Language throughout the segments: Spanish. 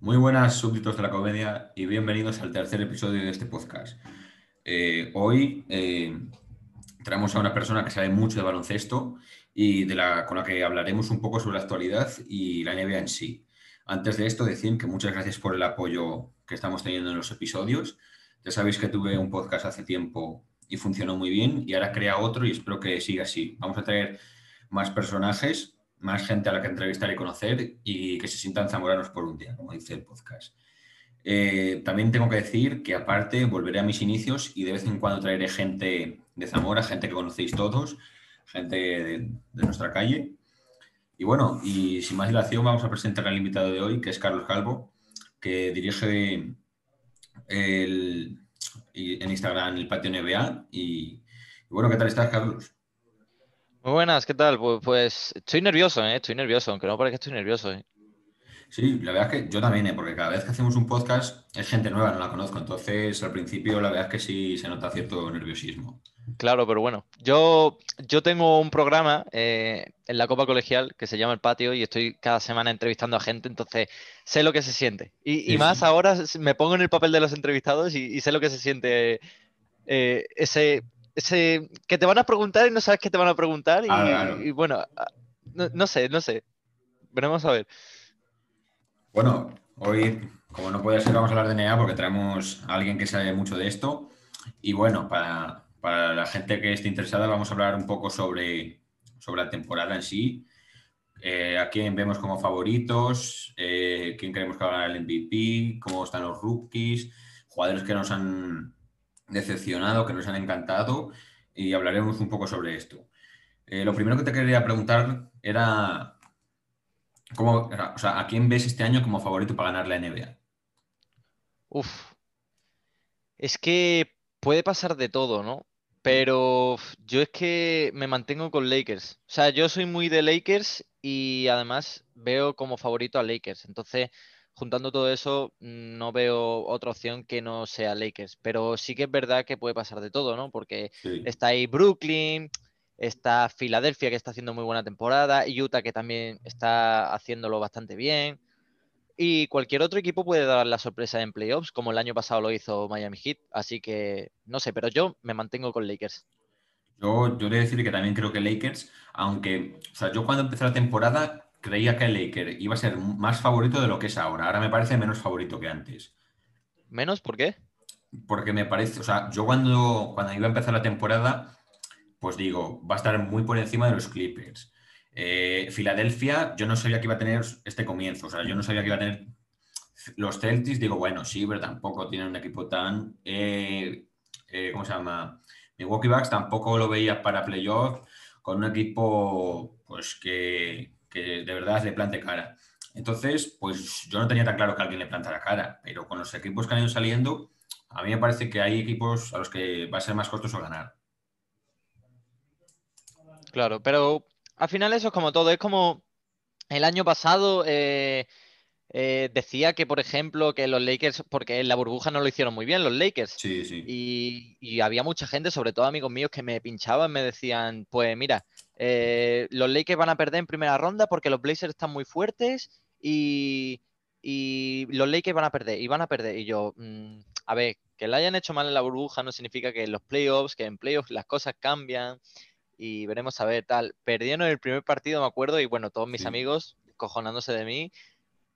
Muy buenas súbditos de la comedia y bienvenidos al tercer episodio de este podcast. Eh, hoy eh, traemos a una persona que sabe mucho de baloncesto y de la, con la que hablaremos un poco sobre la actualidad y la NBA en sí. Antes de esto, decir que muchas gracias por el apoyo que estamos teniendo en los episodios. Ya sabéis que tuve un podcast hace tiempo y funcionó muy bien y ahora crea otro y espero que siga así. Vamos a traer más personajes, más gente a la que entrevistar y conocer y que se sientan zamoranos por un día, como dice el podcast. Eh, también tengo que decir que aparte volveré a mis inicios y de vez en cuando traeré gente de Zamora, gente que conocéis todos, gente de, nuestra calle. Y bueno, y sin más dilación vamos a presentar al invitado de hoy, que es Carlos Calvo, que dirige el, en Instagram el Patio NBA. Y, bueno, ¿qué tal estás, Carlos? Muy buenas, ¿qué tal? Pues, pues estoy nervioso, ¿eh? estoy nervioso, aunque no parezca que estoy nervioso. ¿eh? Sí, la verdad es que yo también, ¿eh? porque cada vez que hacemos un podcast es gente nueva, no la conozco, entonces al principio la verdad es que sí se nota cierto nerviosismo. Claro, pero bueno, yo, yo tengo un programa eh, en la Copa Colegial que se llama El Patio y estoy cada semana entrevistando a gente, entonces sé lo que se siente. Y, más ahora me pongo en el papel de los entrevistados y, sé lo que se siente eh, ese, ese que te van a preguntar y no sabes qué te van a preguntar. Y, bueno, ah, no, sé, no sé. Veremos a ver. Bueno, hoy, como no puede ser, vamos a hablar de NEA porque traemos a alguien que sabe mucho de esto. Y bueno, para, para la gente que esté interesada, vamos a hablar un poco sobre, sobre la temporada en sí. Eh, a quién vemos como favoritos, eh, quién creemos que va a ganar el MVP, cómo están los rookies, jugadores que nos han decepcionado, que nos han encantado, y hablaremos un poco sobre esto. Eh, lo primero que te quería preguntar era, ¿cómo, o sea, ¿a quién ves este año como favorito para ganar la NBA? Uf, es que puede pasar de todo, ¿no? Pero yo es que me mantengo con Lakers. O sea, yo soy muy de Lakers y además veo como favorito a Lakers. Entonces, juntando todo eso, no veo otra opción que no sea Lakers. Pero sí que es verdad que puede pasar de todo, ¿no? Porque está ahí Brooklyn, está Filadelfia que está haciendo muy buena temporada, Utah que también está haciéndolo bastante bien. Y cualquier otro equipo puede dar la sorpresa en playoffs, como el año pasado lo hizo Miami Heat. Así que no sé, pero yo me mantengo con Lakers. Yo, yo he de decir que también creo que Lakers, aunque, o sea, yo cuando empecé la temporada creía que el Lakers iba a ser más favorito de lo que es ahora. Ahora me parece menos favorito que antes. ¿Menos? ¿Por qué? Porque me parece, o sea, yo cuando, cuando iba a empezar la temporada, pues digo, va a estar muy por encima de los Clippers. Eh, Filadelfia, yo no sabía que iba a tener este comienzo, o sea, yo no sabía que iba a tener los Celtics, digo, bueno, sí, pero tampoco tienen un equipo tan, eh, eh, ¿cómo se llama? Milwaukee Bucks tampoco lo veía para playoff con un equipo, pues, que, que de verdad le plante cara. Entonces, pues yo no tenía tan claro que alguien le plantara cara, pero con los equipos que han ido saliendo, a mí me parece que hay equipos a los que va a ser más costoso ganar. Claro, pero al final eso es como todo, es como el año pasado eh, eh, decía que, por ejemplo, que los Lakers, porque en la burbuja no lo hicieron muy bien los Lakers. Sí, sí. Y, había mucha gente, sobre todo amigos míos, que me pinchaban, me decían, pues mira, eh, los Lakers van a perder en primera ronda porque los Blazers están muy fuertes y, los Lakers van a perder, y van a perder. Y yo, mm, a ver, que lo hayan hecho mal en la burbuja no significa que en los playoffs, que en playoffs las cosas cambian y veremos a ver tal. Perdieron el primer partido, me acuerdo, y bueno, todos mis amigos cojonándose de mí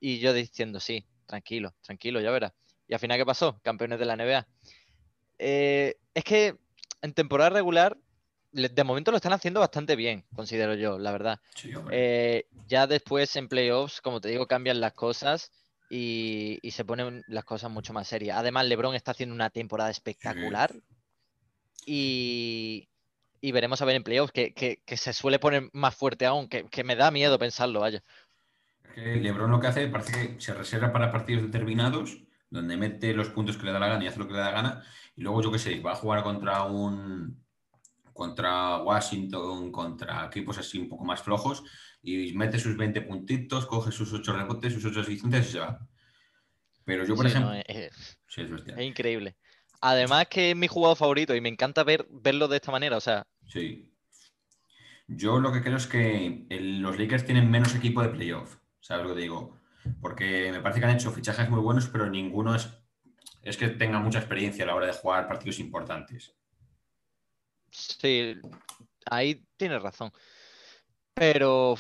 y yo diciendo, sí, tranquilo, tranquilo, ya verás. Y al final, ¿qué pasó? Campeones de la NBA. Eh, es que en temporada regular, de momento lo están haciendo bastante bien, considero yo, la verdad. Eh, ya después en playoffs, como te digo, cambian las cosas y, se ponen las cosas mucho más serias. Además, LeBron está haciendo una temporada espectacular. Y, y veremos a ver en playoffs, que, se suele poner más fuerte aún, que, me da miedo pensarlo, vaya. Que Lebron lo que hace parece que se reserva para partidos determinados, donde mete los puntos que le da la gana y hace lo que le da la gana, y luego yo qué sé, va a jugar contra un contra Washington, contra equipos así un poco más flojos, y mete sus 20 puntitos, coge sus 8 rebotes, sus 8 asistencias y se va. Pero yo, por ejemplo... es, es increíble. Además que es mi jugador favorito y me encanta ver, verlo de esta manera, o sea. Sí. Yo lo que creo es que los Lakers tienen menos equipo de playoff, ¿sabes lo que digo? Porque me parece que han hecho fichajes muy buenos, pero ninguno es, es que tenga mucha experiencia a la hora de jugar partidos importantes. Sí, ahí tienes razón. Pero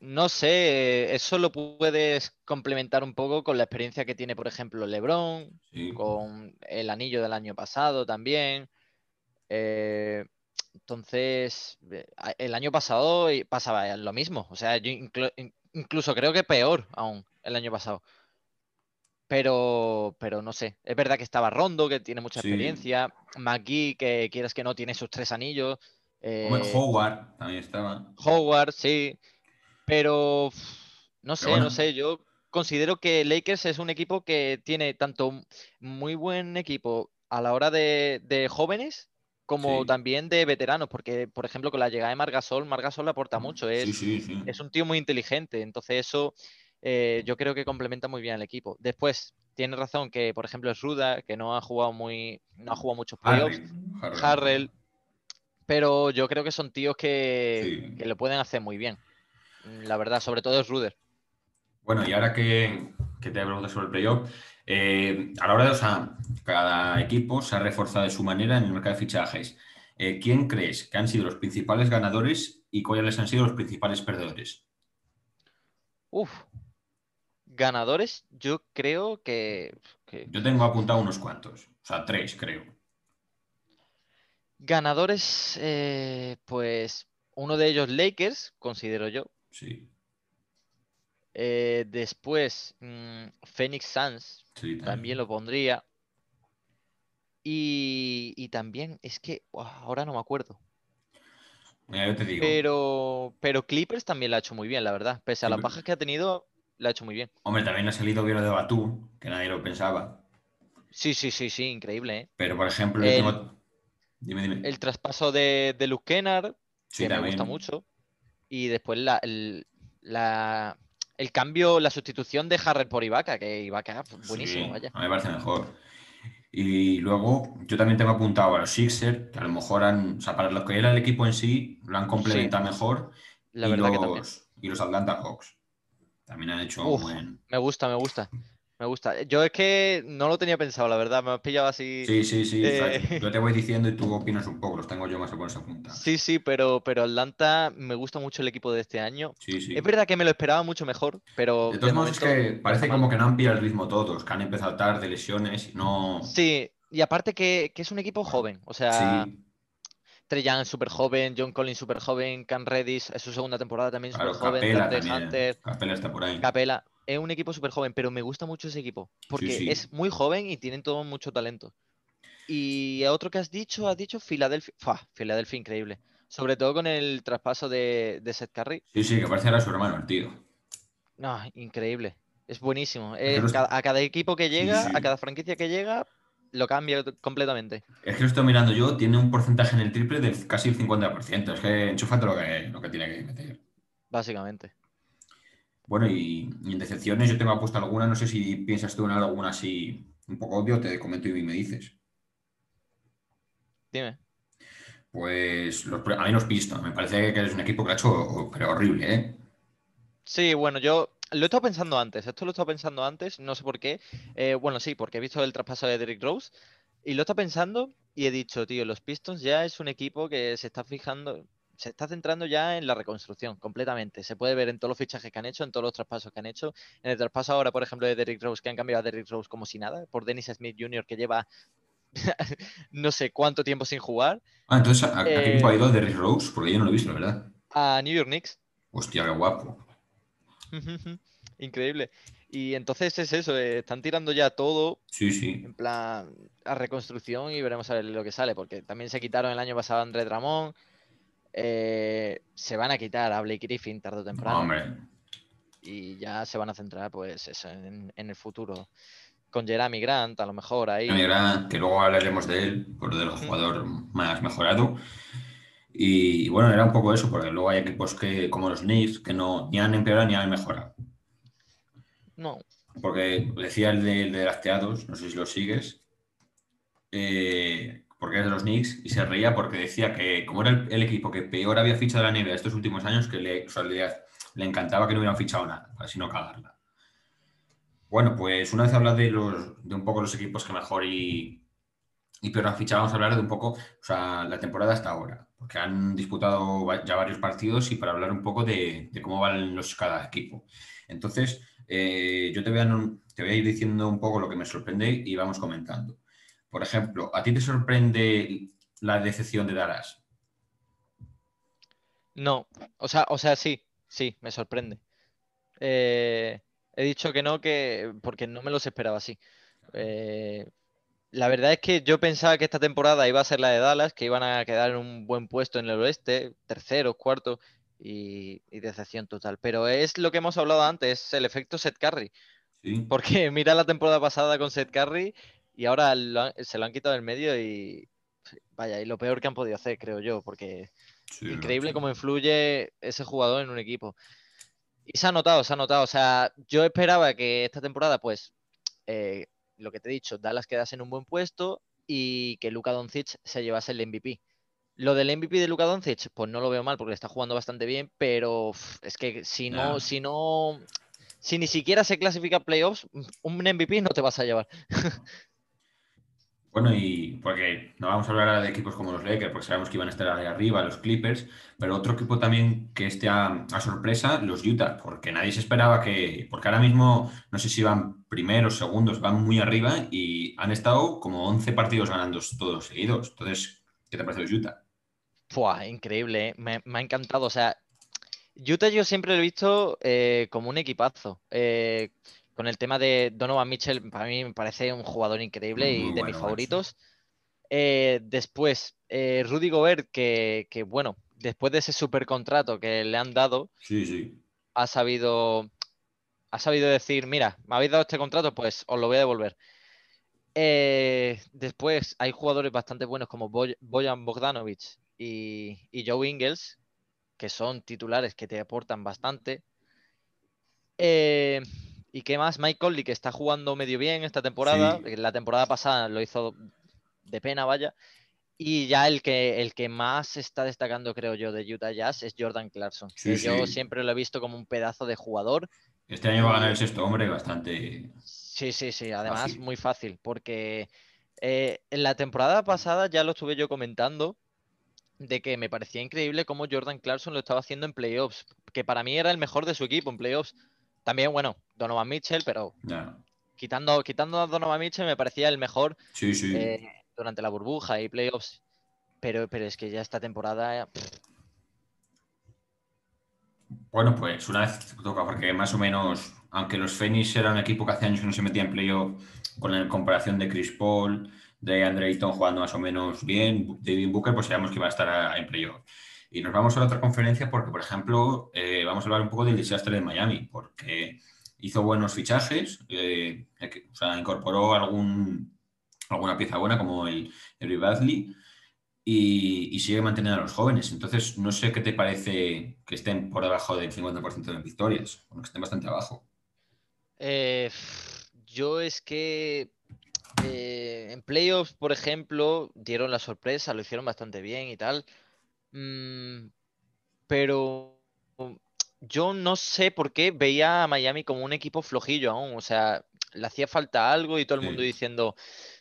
no sé, eso lo puedes complementar un poco con la experiencia que tiene, por ejemplo, LeBron, con el anillo del año pasado también. Eh, entonces, eh, el año pasado pasaba lo mismo. O sea, yo incluso creo que peor aún el año pasado. Pero, pero no sé. Es verdad que estaba Rondo, que tiene mucha experiencia. McGee, que quieras que no, tiene sus tres anillos. Eh, Howard también estaba. Howard, sí. Pero no sé, no sé. Yo considero que Lakers es un equipo que tiene tanto muy buen equipo a la hora de, jóvenes como también de veteranos, porque por ejemplo con la llegada de Margasol, Margasol le aporta mm, mucho, es, es un tío muy inteligente, entonces eso eh, yo creo que complementa muy bien al equipo. Después, tiene razón que por ejemplo es Ruda, que no ha jugado muy, no ha jugado muchos playoffs, Harrell, pero yo creo que son tíos que, lo pueden hacer muy bien. La verdad, sobre todo es Ruder. Bueno, y ahora que, te preguntas sobre el playoff, eh, a la hora de, o sea, cada equipo se ha reforzado de su manera en el mercado de fichajes. Eh, ¿Quién crees que han sido los principales ganadores y cuáles han sido los principales perdedores? Uf, ganadores, yo creo que... Yo tengo apuntado unos cuantos, o sea, tres creo. Ganadores, eh, pues uno de ellos Lakers, considero yo. Sí. Eh, después, mm, Phoenix Suns, también. lo pondría. Y, también, es que ahora no me acuerdo. yo te digo. Pero, pero Clippers también lo ha hecho muy bien, la verdad. Pese a las bajas que ha tenido, lo ha hecho muy bien. Hombre, también ha salido bien de Batú, que nadie lo pensaba. Sí, sí, sí, sí, increíble. ¿eh? Pero, por ejemplo, tengo el traspaso de, de Luke Kennard, que me gusta mucho. Y después la, el, cambio, la sustitución de Harrell por Ibaka, que Ibaka buenísimo, vaya. A mí me parece mejor. Y luego yo también tengo apuntado a los Sixers, que a lo mejor han, o sea, para lo que era el equipo en sí, lo han complementado mejor. La y verdad los, que también. Y los Atlanta Hawks también han hecho un buen. Me gusta, me gusta. Me gusta. Yo es que no lo tenía pensado, la verdad. Me has pillado así. Sí, sí, sí. Eh, yo te voy diciendo y tú opinas un poco. Los tengo yo más o menos apuntados. Sí, sí, pero, pero Atlanta me gusta mucho el equipo de este año. Sí, sí. Es verdad que me lo esperaba mucho mejor, pero. De todos modos, es que parece como que no han pillado el ritmo todos, que han empezado tarde, lesiones y no. Sí, y aparte que, es un equipo joven. O sea. Sí. Trey Young súper joven, John Collins súper joven, Cam Redis es su segunda temporada también súper joven, Capela, Hunter, Capela está por ahí. Capela es un equipo súper joven, pero me gusta mucho ese equipo, porque es muy joven y tienen todo mucho talento. Y otro que has dicho, has dicho Filadelfia. Filadelfia increíble. Sobre todo con el traspaso de, de Seth Curry. Sí, sí, que parece era su hermano, el tío. No, increíble. Es buenísimo. a cada equipo que llega, a cada franquicia que llega, lo cambia completamente. Es que lo estoy mirando yo, tiene un porcentaje en el triple de casi el 50%. Es que enchufa todo lo que, lo que tiene que meter. Básicamente. Bueno, y, en decepciones yo tengo apuesto alguna, no sé si piensas tú en alguna así un poco obvio, te comento y me dices. Dime. Pues los, a mí los Pistons, me parece que es un equipo que ha hecho pero horrible, ¿eh? Sí, bueno, yo lo he estado pensando antes, esto lo he estado pensando antes, no sé por qué. Eh, bueno, sí, porque he visto el traspaso de Derrick Rose y lo he estado pensando y he dicho, tío, los Pistons ya es un equipo que se está fijando, se está centrando ya en la reconstrucción completamente. Se puede ver en todos los fichajes que han hecho, en todos los traspasos que han hecho. En el traspaso ahora, por ejemplo, de Derrick Rose, que han cambiado a Derrick Rose como si nada, por Dennis Smith Jr., que lleva no sé cuánto tiempo sin jugar. Ah, entonces, ¿a, qué eh, equipo ha ido Derrick Rose? Porque yo no lo he visto, la verdad. A New York Knicks. Hostia, qué guapo. Increíble. Y entonces es eso, eh, están tirando ya todo sí, sí. en plan a reconstrucción y veremos a ver lo que sale, porque también se quitaron el año pasado a André Dramón, eh, se van a quitar a Blake Griffin tarde o temprano. Y ya se van a centrar, pues, en, el futuro. Con Jeremy Grant, a lo mejor ahí. Jeremy Grant, que luego hablaremos de él, por del jugador más mejorado. Y bueno, era un poco eso, porque luego hay equipos que, como los Knicks, que no ni han empeorado ni han mejorado. No. Porque decía el de, el de Lasteados, no sé si lo sigues, eh, porque es de los Knicks, y se reía porque decía que como era el, equipo que peor había fichado la NBA estos últimos años, que le, le, encantaba que no hubieran fichado nada, para así no cagarla. Bueno, pues una vez hablas de, los, de un poco los equipos que mejor y, y peor han fichado, vamos a hablar de un poco, o sea, la temporada hasta ahora, porque han disputado ya varios partidos y para hablar un poco de, cómo van los, cada equipo. Entonces, eh, yo te voy, a, te voy a ir diciendo un poco lo que me sorprende y vamos comentando. Por ejemplo, ¿a ti te sorprende la decepción de Dallas? No, o sea, o sea, sí, sí, me sorprende. Eh, he dicho que no, que porque no me los esperaba así. Eh, la verdad es que yo pensaba que esta temporada iba a ser la de Dallas, que iban a quedar en un buen puesto en el oeste, tercero, cuarto, y, decepción total. Pero es lo que hemos hablado antes, el efecto Seth Curry. Porque mira la temporada pasada con Seth Curry y ahora se lo han quitado del medio y vaya, y lo peor que han podido hacer, creo yo, porque increíble cómo influye ese jugador en un equipo. Y se ha notado, se ha notado. O sea, yo esperaba que esta temporada, pues, eh, lo que te he dicho, Dallas quedase en un buen puesto y que Luka Doncic se llevase el MVP. Lo del MVP de Luka Doncic, pues no lo veo mal porque está jugando bastante bien, pero es que si no, si no, si ni siquiera se clasifica playoffs, un MVP no te vas a llevar. Bueno, y porque no vamos a hablar de equipos como los Lakers, porque sabemos que iban a estar ahí arriba, los Clippers, pero otro equipo también que esté a, sorpresa, los Utah, porque nadie se esperaba que, porque ahora mismo no sé si van primeros, segundos, van muy arriba y han estado como 11 partidos ganando todos seguidos. Entonces, ¿qué te parece los Utah? Fua, increíble, ¿eh? me, ha encantado. O sea, Utah yo siempre lo he visto eh, como un equipazo. Eh, con el tema de Donovan Mitchell, para mí me parece un jugador increíble y de mis favoritos. Eh, después, eh, Rudy Gobert, que, bueno, después de ese super contrato que le han dado, ha sabido ha sabido decir, mira, me habéis dado este contrato, pues os lo voy a devolver. Eh, después hay jugadores bastante buenos como Boyan Bogdanovich y, y, Joe Ingles, que son titulares que te aportan bastante. Eh, ¿Y qué más? Mike Conley, que está jugando medio bien esta temporada. La temporada pasada lo hizo de pena, vaya. Y ya el que, el que más está destacando, creo yo, de Utah Jazz es Jordan Clarkson. que yo siempre lo he visto como un pedazo de jugador. Este año va a ganar el sexto hombre bastante. Sí, sí, sí. Además, muy fácil. Porque eh, en la temporada pasada ya lo estuve yo comentando. De que me parecía increíble cómo Jordan Clarkson lo estaba haciendo en playoffs. Que para mí era el mejor de su equipo en playoffs. También, bueno, Donovan Mitchell, pero quitando, quitando a Donovan Mitchell me parecía el mejor eh, durante la burbuja y playoffs. Pero, pero es que ya esta temporada. Bueno, pues una vez toca, porque más o menos, aunque los Phoenix eran un equipo que hace años que no se metía en playoff, con la comparación de Chris Paul, de Andre Ayton jugando más o menos bien, David Booker, pues sabíamos que iba a estar en playoff. Y nos vamos a la otra conferencia porque, por ejemplo, eh, vamos a hablar un poco del desastre de Miami, porque hizo buenos fichajes, eh, o sea, incorporó algún, alguna pieza buena como el, el Badley y, sigue manteniendo a los jóvenes. Entonces, no sé qué te parece que estén por debajo del 50% de victorias, o que estén bastante abajo. Eh, yo es que en playoffs, por ejemplo, dieron la sorpresa, lo hicieron bastante bien y tal. Mm, pero yo no sé por qué veía a Miami como un equipo flojillo aún. O sea, le hacía falta algo y todo el mundo diciendo,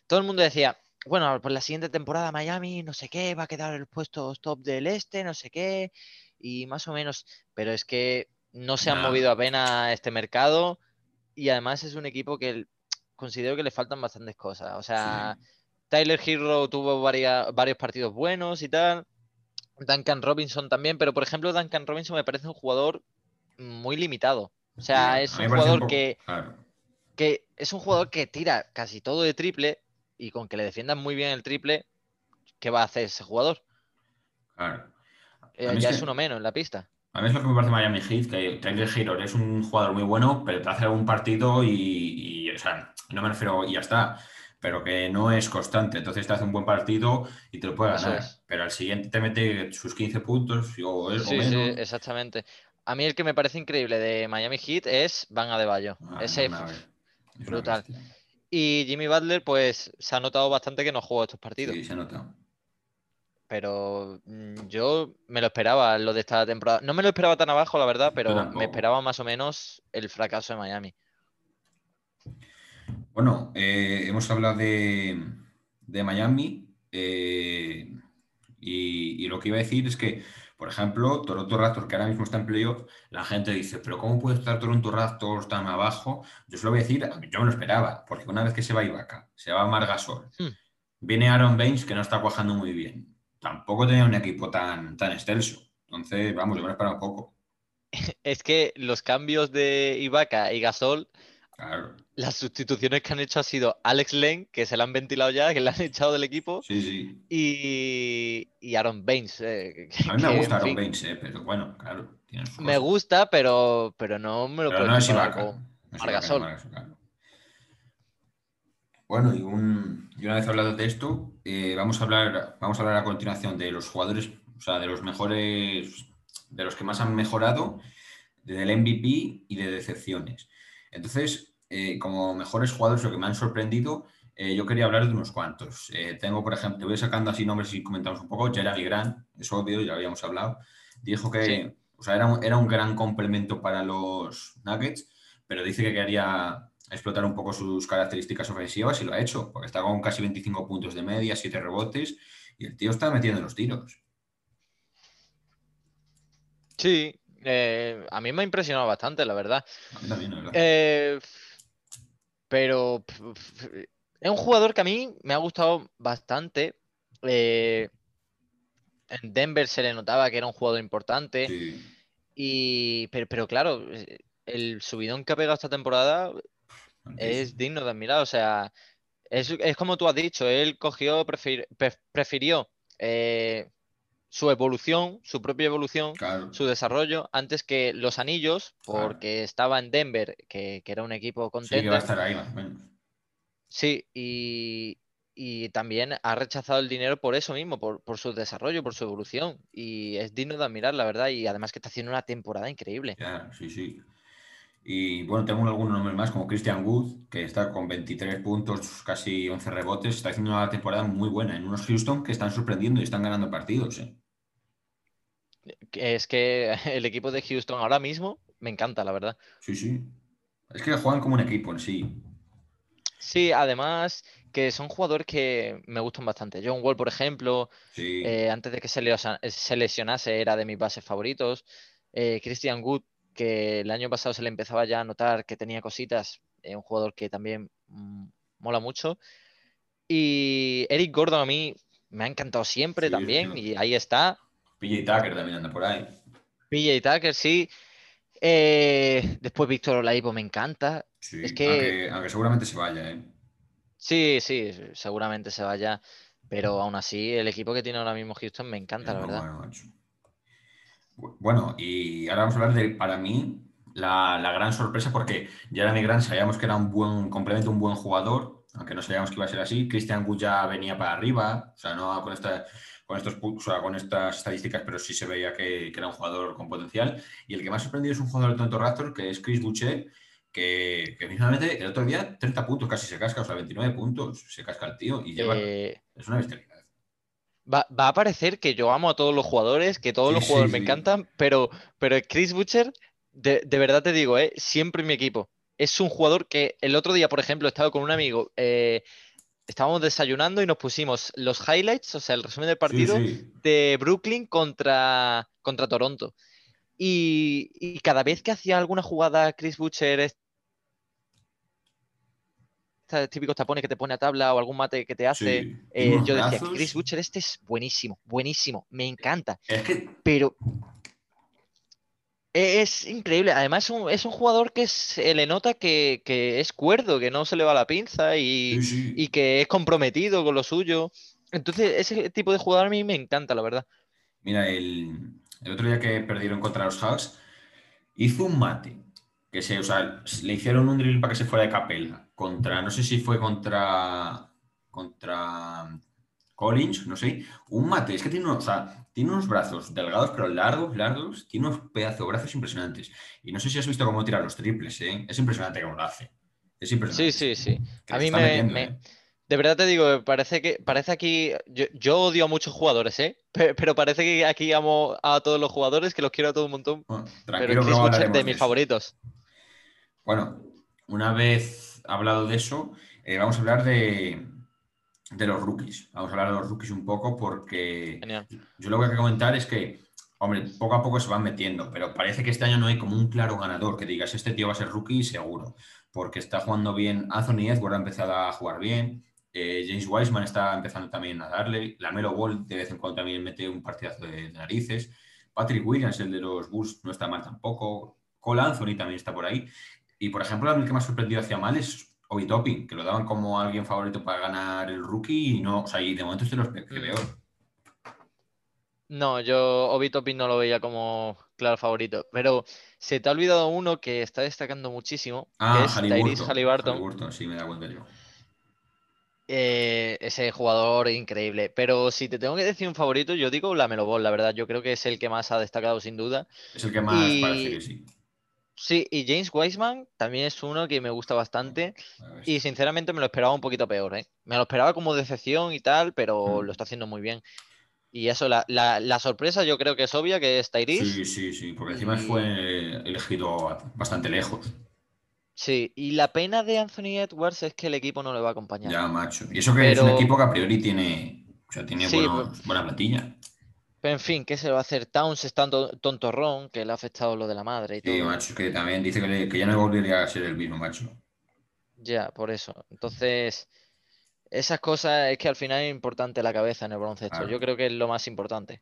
todo el mundo decía, bueno, por la siguiente temporada Miami, no sé qué, va a quedar el puesto top del este, no sé qué, y más o menos, pero es que no se han movido apenas este mercado y además es un equipo que considero que le faltan bastantes cosas. O sea, Tyler Hero tuvo varios partidos buenos y tal. Duncan Robinson también, pero por ejemplo Duncan Robinson me parece un jugador muy limitado. O sea, es un jugador que, que es un jugador que tira casi todo de triple y con que le defiendan muy bien el triple, ¿qué va a hacer ese jugador? Claro. Eh, ya es, uno menos en la pista. A mí es lo que me parece Miami Heat, que Tyler Hero es un jugador muy bueno, pero te hace algún partido y, y, o sea, no me refiero y ya está pero que no es constante. Entonces te hace un buen partido y te lo puede ganar. Pero al siguiente te mete sus 15 puntos o, sí, Sí, exactamente. A mí el que me parece increíble de Miami Heat es Van Adebayo. Ah, Ese brutal. Y Jimmy Butler, pues se ha notado bastante que no jugó estos partidos. Sí, se ha notado. Pero mm, yo me lo esperaba lo de esta temporada. No me lo esperaba tan abajo, la verdad, pero me esperaba más o menos el fracaso de Miami. Bueno, eh, hemos hablado de, de Miami eh, y, y lo que iba a decir es que, por ejemplo, Toronto Raptors, que ahora mismo está en playoff, la gente dice, pero ¿cómo puede estar Toronto Raptors tan abajo? Yo se lo voy a decir, yo me lo esperaba, porque una vez que se va Ibaka, se va Margasol, Hmm. viene Aaron Baines, que no está cuajando muy bien. Tampoco tenía un equipo tan, tan extenso. Entonces, vamos, yo me lo esperaba un poco. Es que los cambios de Ibaka y Gasol, Claro, las sustituciones que han hecho ha sido Alex Len, que se la han ventilado ya, que le han echado del equipo, sí, sí. y, y Aaron Baines. eh, A mí me que, gusta Aaron fin, Baines, eh, pero bueno, claro. Me gusta, pero, pero no me lo Pero puedo no es Ibaka. no Margasol. claro. Bueno, y, un- y una vez hablado de esto, eh, vamos, a hablar, vamos a hablar a continuación de los jugadores, o sea, de los mejores, de los que más han mejorado, del MVP y de decepciones. Entonces, eh, como mejores jugadores o que me han sorprendido, eh, yo quería hablar de unos cuantos. Eh, tengo, por ejemplo, voy sacando así nombres y comentamos un poco. Jeremy Grant, es obvio, ya habíamos hablado. Dijo que Sí. o sea, era, un, era un gran complemento para los Nuggets, pero dice que quería explotar un poco sus características ofensivas y lo ha hecho, porque está con casi 25 puntos de media, 7 rebotes, y el tío está metiendo los tiros. Sí, eh, a mí me ha impresionado bastante, la verdad. A mí también, la verdad. Eh, pero es un jugador que a mí me ha gustado bastante. Eh, en Denver se le notaba que era un jugador importante. Sí. Y, pero, pero claro, el subidón que ha pegado esta temporada es digno de admirar. O sea, es, es como tú has dicho, él cogió, prefir- pre- prefirió eh, su evolución, su propia evolución, Claro. su desarrollo, antes que los anillos, Claro. porque estaba en Denver, que, que era un equipo Sí, que va a contender. estar ahí más o menos. Sí, y, y también ha rechazado el dinero por eso mismo, por, por su desarrollo, por su evolución. Y es digno de admirar, la verdad, y además que está haciendo una temporada increíble. Ya, sí, sí. Y bueno, tengo algunos nombres más, como Christian Wood, que está con 23 puntos, casi 11 rebotes. Está haciendo una temporada muy buena en unos Houston que están sorprendiendo y están ganando partidos. ¿eh? Es que el equipo de Houston ahora mismo me encanta, la verdad. Sí, sí. Es que juegan como un equipo en sí. Sí, además que son jugadores que me gustan bastante. John Wall, por ejemplo, Sí, eh, antes de que se, leosa- se lesionase, era de mis bases favoritos. Eh, Christian Wood, que el año pasado se le empezaba ya a notar que tenía cositas, eh, un jugador que también mm, mola mucho. Y Eric Gordon a mí me ha encantado siempre Sí, también, sí. y ahí está. PJ Tucker también anda por ahí. PJ Tucker, sí. Eh, después Víctor Olaipo me encanta. Sí, Es que- aunque, aunque seguramente se vaya, ¿eh? Sí, sí, seguramente se vaya. Pero aún así, el equipo que tiene ahora mismo Houston me encanta, Es la verdad. bueno, Bueno, y ahora vamos a hablar de, para mí, la, la gran sorpresa, porque Jeremy Grant sabíamos que era un buen complemento, un buen jugador, aunque no sabíamos que iba a ser así. Christian Wood ya venía para arriba, o sea, no con, esta, con, estos, o sea, con estas estadísticas, pero sí se veía que, que era un jugador con potencial. Y el que más ha sorprendido es un jugador de Toronto Raptors, que es Chris Boucher, que, que finalmente el otro día 30 puntos casi se casca, o sea, 29 puntos se casca el tío y lleva, Eh, es una bestialidad. Va, va a parecer que yo amo a todos los jugadores, que todos Sí, los sí, jugadores me sí. encantan, pero, pero Chris Butcher, de, de verdad te digo, eh, siempre en mi equipo. Es un jugador que el otro día, por ejemplo, estaba con un amigo, eh, estábamos desayunando y nos pusimos los highlights, o sea, el resumen del partido de Brooklyn contra, contra Toronto. Y, y cada vez que hacía alguna jugada Chris Butcher, estos típicos tapones que te pone a tabla o algún mate que te hace, Sí. eh, yo decía, brazos. Chris Butcher, este es buenísimo, buenísimo, me encanta, Es que pero e- es increíble. Además, es un, es un jugador que se le nota que, que es cuerdo, que no se le va la pinza y, Sí, sí. y que es comprometido con lo suyo. Entonces, ese tipo de jugador a mí me encanta, la verdad. Mira, el, el otro día que perdieron contra los Hawks, hizo un mate. Que se, o sea, le hicieron un drill para que se fuera de capela. Contra, no sé si fue contra. Contra Collins, no sé. Un mate. Es que tiene unos, o sea, tiene unos brazos delgados, pero largos, largos. Tiene unos pedazos de brazos impresionantes. Y no sé si has visto cómo tira los triples, ¿eh? Es impresionante cómo lo hace. Es impresionante. Sí, sí, sí. Que A mí me, metiendo, me- ¿eh? De verdad te digo, parece que parece aquí. Yo, yo odio a muchos jugadores, ¿eh? Pe- Pero parece que aquí amo a todos los jugadores, que los quiero a todo un montón. Bueno, Pero hablaremos de mis favoritos. Bueno, una vez hablado de eso, eh, vamos a hablar de, de los rookies. Vamos a hablar de los rookies un poco porque Genial. yo lo que hay que comentar es que, hombre, poco a poco se van metiendo, pero parece que este año no hay como un claro ganador que digas, este tío va a ser rookie seguro, porque está jugando bien. Anthony Edwards ha empezado a jugar bien. eh, James Wiseman está empezando también a darle. La Melo Ball de vez en cuando también mete un partidazo de, de narices. Patrick Williams, el de los Bulls, no está mal tampoco. Cole Anthony también está por ahí. Y por ejemplo, el que me ha sorprendido hacia mal es Obi Toppin, que lo daban como alguien favorito para ganar el rookie y no, o sea, y de momento es de los que Mm. peor. No, yo Obi Toppin no lo veía como claro favorito. Pero se te ha olvidado uno que está destacando muchísimo, que Ah, es Tyrese Halliburton. Sí, me da cuenta yo. Eh, ese jugador increíble. Pero si te tengo que decir un favorito, yo digo Lamelo Ball, la verdad. Yo creo que es el que más ha destacado sin duda. Es el que más Y- parece que sí. Sí, y James Wiseman también es uno que me gusta bastante. Y sinceramente me lo esperaba un poquito peor, ¿eh? Me lo esperaba como decepción y tal, pero Mm. lo está haciendo muy bien. Y eso, la, la- la sorpresa yo creo que es obvia, que es Tyrese. Sí, sí, sí, porque encima Y- fue elegido bastante lejos. Sí, y la pena de Anthony Edwards es que el equipo no le va a acompañar. Ya, macho. Y eso que es un equipo que a priori tiene, o sea, tiene Sí, buenos- buena plantilla. Pero en fin, ¿qué se va a hacer? Towns está to- tontorrón, que le ha afectado lo de la madre y Sí, todo. macho, que también dice que, le- que ya no volvería a ser el mismo, macho. Ya, por eso. Entonces, esas cosas es que al final es importante la cabeza en el baloncesto. Claro. Yo creo que es lo más importante.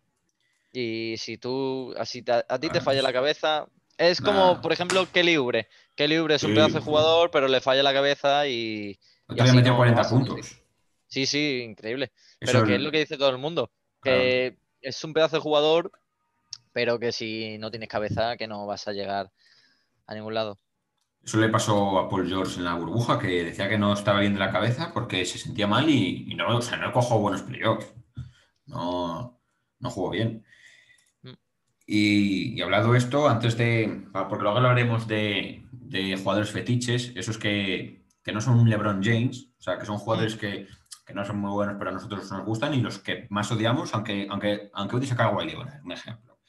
Y si tú, así te- a ti te falla la cabeza, es como, Nah. por ejemplo, Kelly Oubre. Kelly Oubre es un Sí. pedazo de jugador, pero le falla la cabeza y, así no 40 vas a puntos. sí, sí, increíble. Eso Pero que es lo que dice todo el mundo, claro. que es un pedazo de jugador, pero que si no tienes cabeza, que no vas a llegar a ningún lado. Eso le pasó a Paul George en la burbuja, que decía que no estaba bien de la cabeza porque se sentía mal y, y no, o sea, no cojo buenos playoffs. No, no jugó bien. Mm. Y, y hablado esto, antes de. Porque luego hablaremos de, de jugadores fetiches, esos que, que no son un LeBron James, o sea, que son jugadores que, que no son muy buenos, pero a nosotros nos gustan y los que más odiamos, aunque, aunque, aunque odie a Kawhi Leonard, un ejemplo.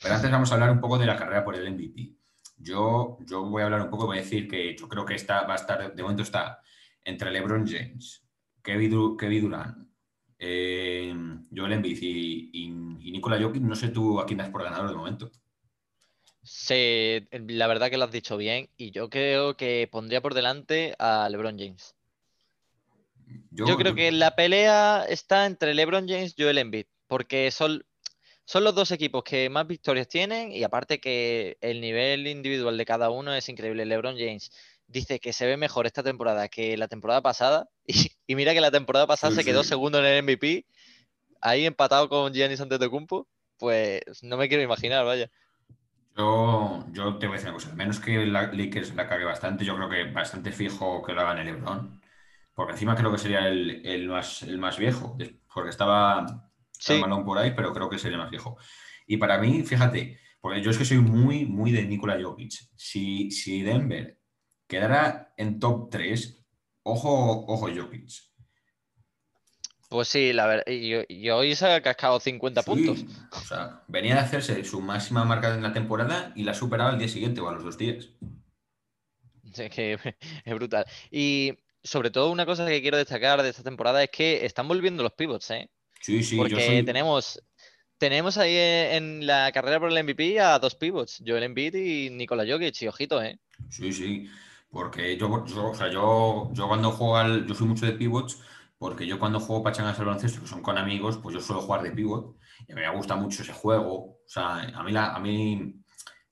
Pero antes vamos a hablar un poco de la carrera por el MVP. Yo, yo voy a hablar un poco, voy a decir que yo creo que esta va a estar, de momento está entre LeBron James, Kevin, Kevin Durant, eh, Joel Embiid y, y, y Nikola Jokic. No sé tú a quién das por ganador de momento. Se, la verdad que lo has dicho bien y yo creo que pondría por delante a LeBron James. Yo creo que la pelea está entre LeBron James y Joel Embiid, porque son, son los dos equipos que más victorias tienen y aparte que el nivel individual de cada uno es increíble. LeBron James dice que se ve mejor esta temporada que la temporada pasada y, y mira que la temporada pasada Sí, se quedó sí. segundo en el MVP, ahí empatado con Giannis Antetokounmpo, pues no me quiero imaginar, vaya. Yo, yo te voy a decir una cosa, menos que la Lakers la cague bastante, yo creo que bastante fijo que lo hagan el LeBron, porque encima creo que sería el, el más, el más viejo, porque estaba, Sí. Malone por ahí, pero creo que sería el más viejo. Y para mí, fíjate, porque yo es que soy muy, muy de Nikola Jokic. Si, si Denver quedara en top 3, ojo, ojo Jokic. Pues sí, la verdad, y, y hoy se ha cascado 50 Sí, puntos. O sea, venía de hacerse su máxima marca en la temporada y la superaba al día siguiente o a los dos días. Es que es brutal. Y sobre todo una cosa que quiero destacar de esta temporada es que están volviendo los pivots, ¿eh? Sí, sí, yo Porque soy... tenemos, tenemos ahí en en la carrera por el MVP a dos pivots, Joel Embiid y Nikola Jokic, y ojito, ¿eh? Sí, sí, porque yo, yo, o sea, yo, yo cuando juego al, yo soy mucho de pivots, porque yo cuando juego pachangas al baloncesto, que son con amigos, pues yo suelo jugar de pivot, y a mí me gusta mucho ese juego, o sea, a mí, la, a mí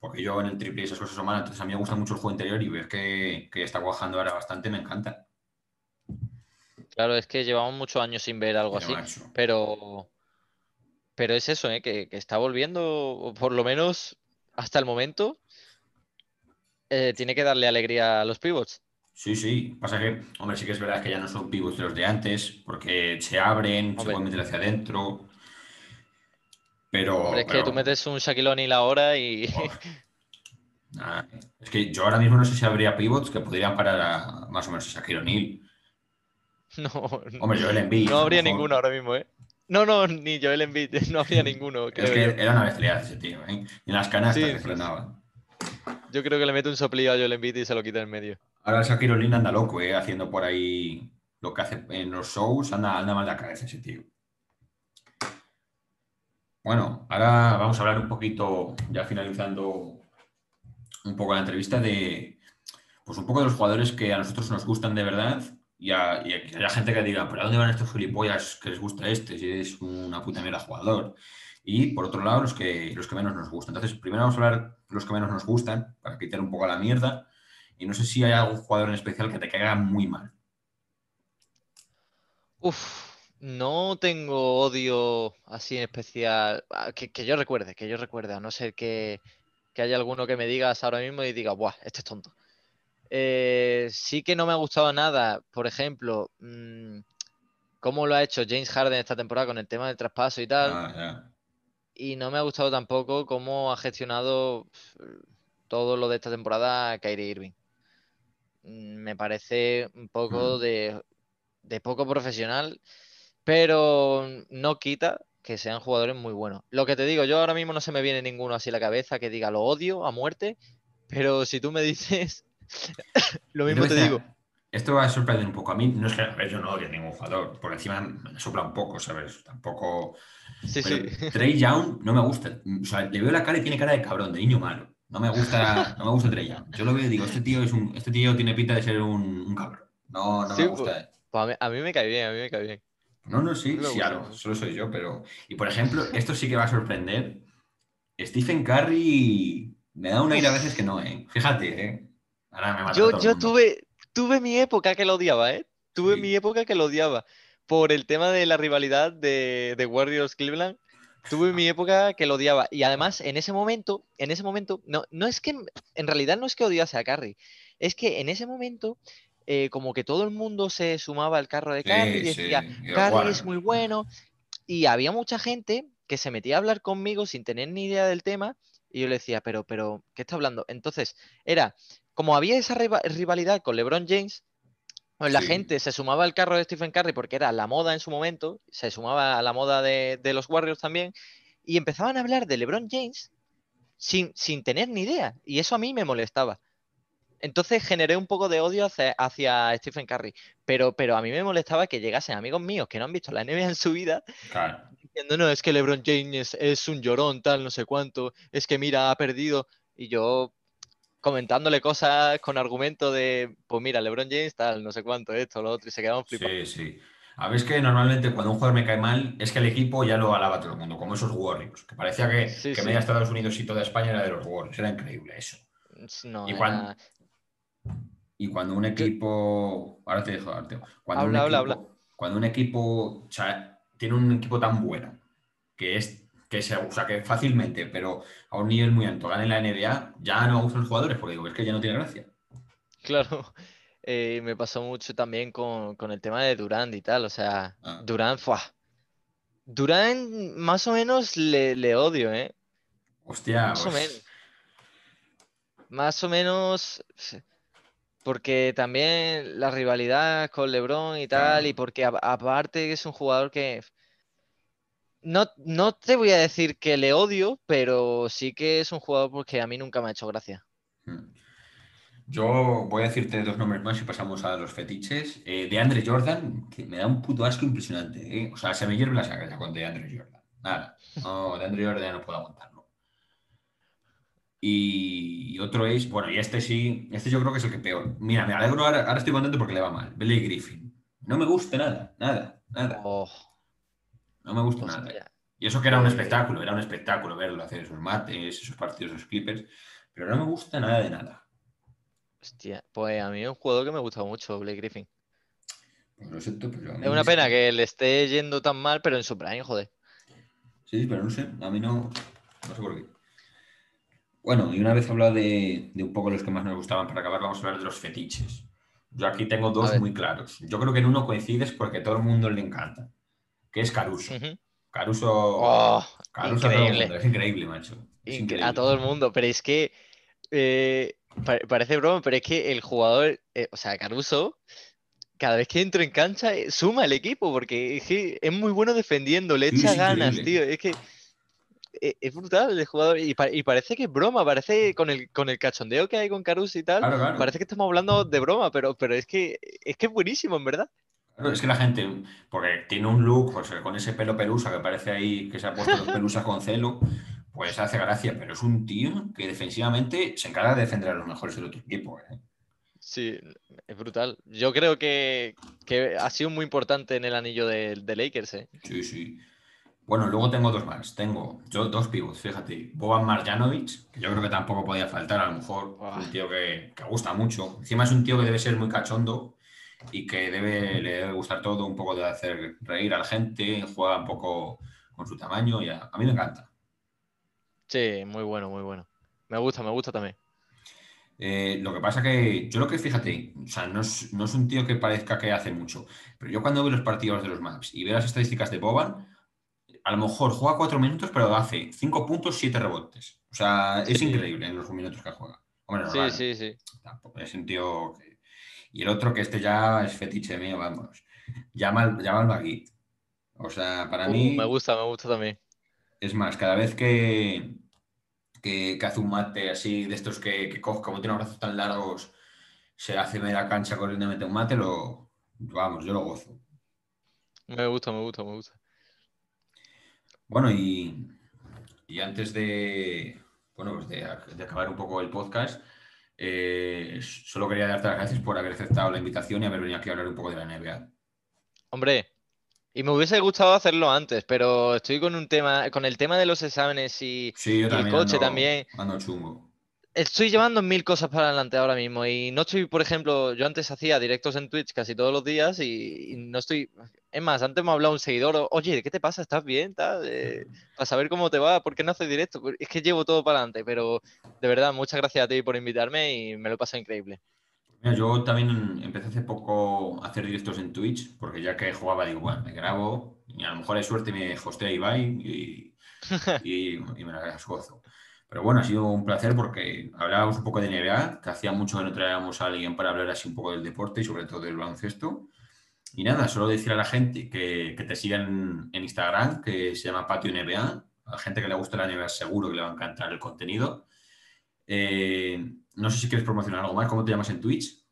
porque yo en el triple y esas cosas son malas, entonces a mí me gusta mucho el juego interior y ver que, que está cuajando ahora bastante me encanta. Claro, es que llevamos muchos años sin ver algo Pero, así, pero, pero es eso, ¿eh? Que, que está volviendo, o por lo menos hasta el momento, eh, tiene que darle alegría a los pivots. Sí, sí, pasa que, hombre, sí que es verdad que ya no son pivots de los de antes, porque se abren, se pueden meter hacia adentro, pero... Hombre, es que tú metes un Shaquille O'Neal ahora y... Nada, es que yo ahora mismo no sé si habría pivots que podrían parar a, más o menos a Shaquille O'Neal. No, Hombre, Joel Embiid. no habría ninguno ahora mismo, ¿eh? No, no, ni Joel Embiid, no habría ninguno, creo Es que yo. era una bestialidad ese tío, ¿eh? Y en las canastas Sí, que sí, frenaba. Yo creo que le mete un soplillo a Joel Embiid y se lo quita en medio. Ahora el Shaquille O'Neal anda loco, ¿eh? Haciendo por ahí lo que hace en los shows, anda, anda mal de la cabeza ese tío. Bueno, ahora vamos a hablar un poquito, ya finalizando un poco la entrevista, de pues un poco de los jugadores que a nosotros nos gustan de verdad y, a, y a haya gente que diga, ¿pero a dónde van estos gilipollas que les gusta este? Si es una puta mierda jugador. Y por otro lado, los que, los que menos nos gustan. Entonces, primero vamos a hablar de los que menos nos gustan, para quitar un poco la mierda. Y no sé si hay algún jugador en especial que te caiga muy mal. Uf, no tengo odio así en especial. ah, Que, que yo recuerde, que yo recuerde, a no ser que, que haya alguno que me digas ahora mismo y diga, ¡buah, este es tonto! Eh, sí que no me ha gustado nada, por ejemplo, mm, cómo lo ha hecho James Harden esta temporada con el tema del traspaso y tal. Ah. Y no me ha gustado tampoco cómo ha gestionado todo lo de esta temporada Kyrie Irving. Mm, Me parece un poco Mm. de, de poco profesional, pero no quita que sean jugadores muy buenos. Lo que te digo, yo ahora mismo no se me viene ninguno así a la cabeza que diga lo odio a muerte, pero si tú me dices, lo mismo te digo. Esto va a sorprender un poco. A mí, no es que a ver, yo no odio a ningún jugador, por encima me sopla un poco, ¿sabes? Tampoco. Sí, Pero sí. Trey Young no me gusta. O sea, le veo la cara y tiene cara de cabrón, de niño malo. No me gusta, no me gusta Trey Young. Yo lo veo y digo, este tío es un, este tío tiene pinta de ser un, un cabrón. No, no Sí, me gusta. Pues a mí, a mí me cae bien, a mí me cae bien. No, no, sí, me sí, solo soy yo, pero. Y por ejemplo, esto sí que va a sorprender. Stephen Curry me da un aire a veces que no, ¿eh? Fíjate, ¿eh? Ahora me mata Yo, yo tuve, tuve mi época que lo odiaba, ¿eh? Tuve Sí. mi época que lo odiaba. Por el tema de la rivalidad de, de Warriors Cleveland. Tuve mi época que lo odiaba. Y además, en ese momento, en ese momento, no, no es que, en realidad no es que odiase a Curry. Es que en ese momento, eh, como que todo el mundo se sumaba al carro de Curry y decía, sí, Curry es muy bueno. Y había mucha gente que se metía a hablar conmigo sin tener ni idea del tema. Y yo le decía, pero, pero, ¿qué está hablando? Entonces, era, como había esa riva- rivalidad con LeBron James, pues la Sí. gente se sumaba al carro de Stephen Curry porque era la moda en su momento, se sumaba a la moda de, de los Warriors también, y empezaban a hablar de LeBron James sin, sin tener ni idea. Y eso a mí me molestaba. Entonces generé un poco de odio hacia, hacia Stephen Curry. Pero, pero a mí me molestaba que llegasen amigos míos que no han visto la NBA en su vida Claro. Diciendo, no, es que LeBron James es, un llorón, tal, no sé cuánto, es que mira, ha perdido. Y yo comentándole cosas con argumento de, pues mira, LeBron James, tal, no sé cuánto, esto, lo otro, y se quedaban flipando. Sí, sí. A ver, es que normalmente cuando un jugador me cae mal, es que el equipo ya lo alaba todo el mundo, como esos Warriors, que parecía que, Sí, que sí. media Estados Unidos y toda España era de los Warriors. Era increíble eso. No, Y era- cuando- Y cuando un equipo. Ahora te dejo, Arteo. Cuando Habla, un habla, equipo, habla. Cuando un equipo. Tiene un equipo tan bueno que es. Que se, o sea, que fácilmente, pero a un nivel muy alto, gane la NBA, ya no gustan los jugadores, porque digo, es que ya no tiene gracia. Claro, eh, me pasó mucho también con, con el tema de Durant y tal, o sea, Ah. Durant, ¡fua! Durant más o menos le, le odio, ¿eh? Hostia, Más o pues, menos. Más o menos, porque también la rivalidad con LeBron y tal, y porque aparte es un jugador que no, no te voy a decir que le odio, pero sí que es un jugador porque a mí nunca me ha hecho gracia. Mm. Yo voy a decirte dos nombres más y pasamos a los fetiches. Eh, de Andre Jordan, que me da un puto asco impresionante. ¿eh? O sea, se me hierve la sangre ya con de Andre Jordan. Nada. No, de Andre Jordan ya no puedo aguantarlo. Y otro es, bueno, y este sí, este yo creo que es el que peor. Mira, me alegro, ahora, ahora estoy contento porque le va mal. Billy Griffin. No me gusta nada, nada, nada. Oh, No me gusta hostia. nada. Y eso que era un Eh, espectáculo, era un espectáculo verlo hacer esos mates, esos partidos, esos Clippers. Pero no me gusta nada de nada. Hostia, pues a mí es un jugador que me gusta mucho, Blake Griffin. Pues lo siento, pero a mí Es una pena que le esté yendo tan mal, pero en su prime, joder. Sí, pero no sé, a mí no, no sé por qué. Bueno, y una vez hablado de, de un poco los que más nos gustaban, para acabar vamos a hablar de los fetiches. Yo aquí tengo dos muy claros. Yo creo que en uno coincides porque a todo el mundo le encanta, que es Caruso. Ujú. Caruso, Oh, Caruso a todo el increíble. mundo, es increíble, macho. Es incre- increíble. a todo el mundo, pero es que Eh, parece broma, pero es que el jugador, eh, o sea, Caruso, cada vez que entra en cancha, eh, suma el equipo, porque es, que es muy bueno defendiendo, le echa ganas, tío. Es que es, brutal el jugador. Y, parece que es broma, parece con el, con el cachondeo que hay con Caruso y tal, parece que estamos hablando de broma, pero, pero es que es que es buenísimo, en verdad. Claro, es que la gente, porque tiene un look, pues, con ese pelo pelusa que parece ahí que se ha puesto los pelusas con celo, pues hace gracia, pero es un tío que defensivamente se encarga de defender a los mejores del otro equipo. ¿eh? Sí, es brutal. Yo creo que, ha sido muy importante en el anillo de, Lakers. ¿eh? Sí, sí. Bueno, luego tengo dos más. Tengo yo dos pivots, fíjate. Boban Marjanovic, que yo creo que tampoco podía faltar, a lo mejor un tío que, que, gusta mucho. Encima es un tío que debe ser muy cachondo y que debe, le debe gustar todo, un poco de hacer reír a la gente, juega un poco con su tamaño y a mí me encanta. Sí, muy bueno, muy bueno. Me gusta, me gusta también. Eh, lo que pasa que yo lo que fíjate, o sea, no es, un tío que parezca que hace mucho, pero yo cuando veo los partidos de los maps y veo las estadísticas de Boban, a lo mejor juega cuatro minutos, pero hace cinco puntos, siete rebotes. O sea, es increíble en los minutos que juega. sí, sí, sí. Es un tío Y el otro que este ya es fetiche mío, vamos. Llama, llama al Magui. O sea, para uh, mí... Me gusta, me gusta también. Es más, cada vez que, que, hace un mate así, de estos que, que coge, como tiene brazos tan largos, se hace media cancha corriendo y mete un mate, lo, vamos, yo lo gozo. Me gusta, me gusta, me gusta. Bueno, y, antes de, bueno, pues de, acabar un poco el podcast, eh, solo quería darte las gracias por haber aceptado la invitación y haber venido aquí a hablar un poco de la NBA. Hombre, y me hubiese gustado hacerlo antes, pero estoy con un tema, con el tema de los exámenes y, el coche también. Estoy llevando mil cosas para adelante ahora mismo y no estoy, por ejemplo, yo antes hacía directos en Twitch casi todos los días y, no estoy. Es más, antes me ha hablado un seguidor, oye, ¿qué te pasa? ¿Estás bien? Tal? Eh, para saber cómo te va, ¿por qué no haces directo? Es que llevo todo para adelante, pero de verdad, muchas gracias a ti por invitarme y me lo he pasado increíble yo también empecé hace poco a hacer directos en Twitch, porque ya que jugaba, digo, bueno, me grabo y a lo mejor hay suerte me hostea Ibai y, y, y me las gozo. Pero bueno, ha sido un placer porque hablábamos un poco de NBA, que hacía mucho que no traíamos a alguien para hablar así un poco del deporte y sobre todo del baloncesto. Y nada, solo decir a la gente que, que te sigan en Instagram, que se llama Patio NBA. A la gente que le gusta la NBA seguro que le va a encantar el contenido. Eh, no sé si quieres promocionar algo más. ¿Cómo te llamas en Twitch?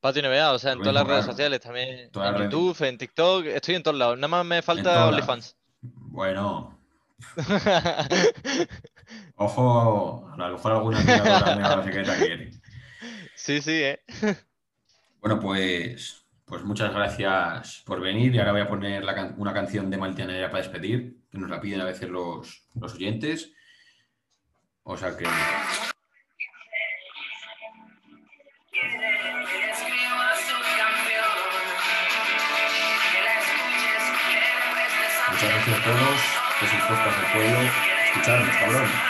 Patio NBA, o sea, en todas las redes sociales también. en YouTube, en TikTok, estoy en todos lados. Nada más me falta OnlyFans. Bueno. Ojo, a lo mejor alguna la secreta quiere. Sí, sí, eh. Bueno, pues, pues muchas gracias por venir. Y ahora voy a poner una canción de Maltianera para despedir, que nos la piden a veces los, los oyentes. O sea que. Muchas gracias a todos, que se al pueblo. Escuchadnos, cabrón.